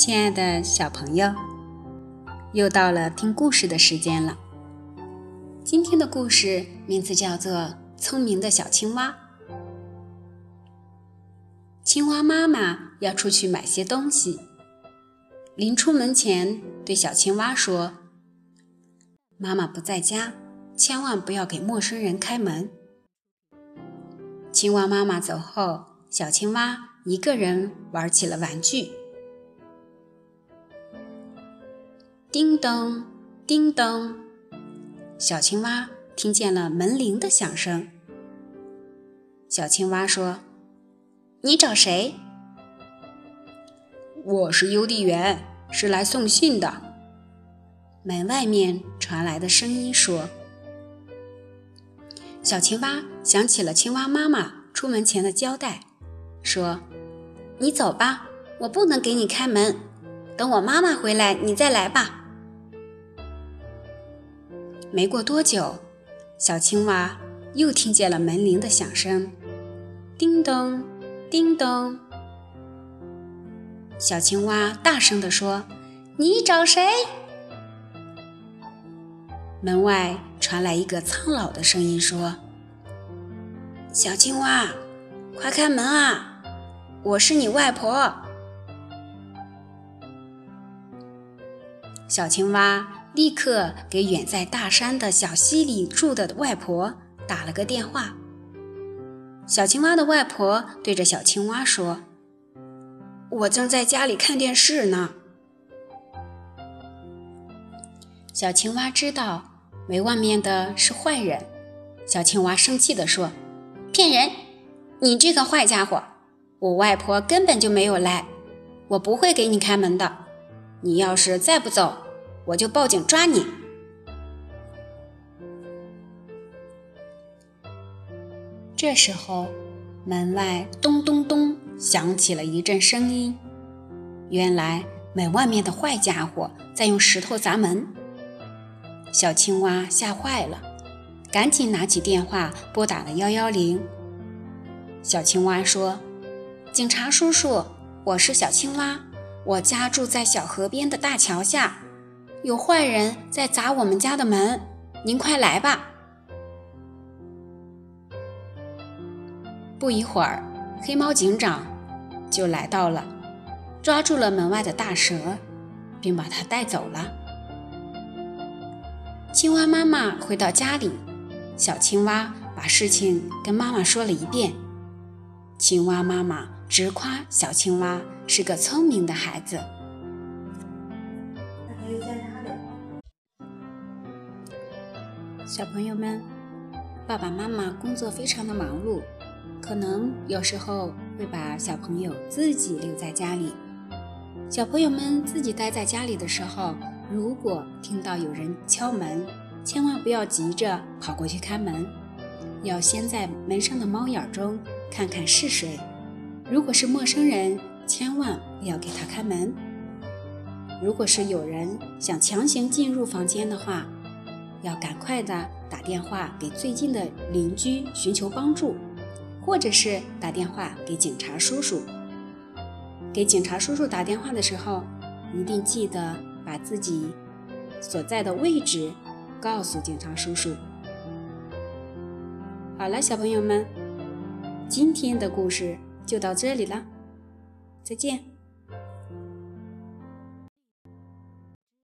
亲爱的小朋友，又到了听故事的时间了。今天的故事名字叫做《聪明的小青蛙》。青蛙妈妈要出去买些东西，临出门前对小青蛙说：“妈妈不在家，千万不要给陌生人开门。”青蛙妈妈走后，小青蛙一个人玩起了玩具。叮咚，叮咚，小青蛙听见了门铃的响声。小青蛙说：“你找谁？”“我是邮递员，是来送信的。”门外面传来的声音说。小青蛙想起了青蛙妈妈出门前的交代，说：“你走吧，我不能给你开门，等我妈妈回来，你再来吧。”没过多久，小青蛙又听见了门铃的响声，叮咚，叮咚。小青蛙大声地说：“你找谁？”门外传来一个苍老的声音说：“小青蛙，快开门啊！我是你外婆。”小青蛙。立刻给远在大山的小溪里住的外婆打了个电话。小青蛙的外婆对着小青蛙说：“我正在家里看电视呢。”小青蛙知道门外面的是坏人，小青蛙生气地说：“骗人！你这个坏家伙！我外婆根本就没有来，我不会给你开门的。你要是再不走。”我就报警抓你。这时候，门外咚咚咚响起了一阵声音。原来门外面的坏家伙在用石头砸门。小青蛙吓坏了，赶紧拿起电话拨打了幺幺零。小青蛙说：“警察叔叔，我是小青蛙，我家住在小河边的大桥下。”有坏人在砸我们家的门，您快来吧！不一会儿，黑猫警长就来到了，抓住了门外的大蛇，并把它带走了。青蛙妈妈回到家里，小青蛙把事情跟妈妈说了一遍。青蛙妈妈直夸小青蛙是个聪明的孩子。小朋友们，爸爸妈妈工作非常的忙碌，可能有时候会把小朋友自己留在家里。小朋友们自己待在家里的时候，如果听到有人敲门，千万不要急着跑过去开门，要先在门上的猫眼中看看是谁。如果是陌生人，千万不要给他开门。如果是有人想强行进入房间的话，要赶快的打电话给最近的邻居寻求帮助，或者是打电话给警察叔叔。给警察叔叔打电话的时候，一定记得把自己所在的位置告诉警察叔叔。好了，小朋友们，今天的故事就到这里了，再见。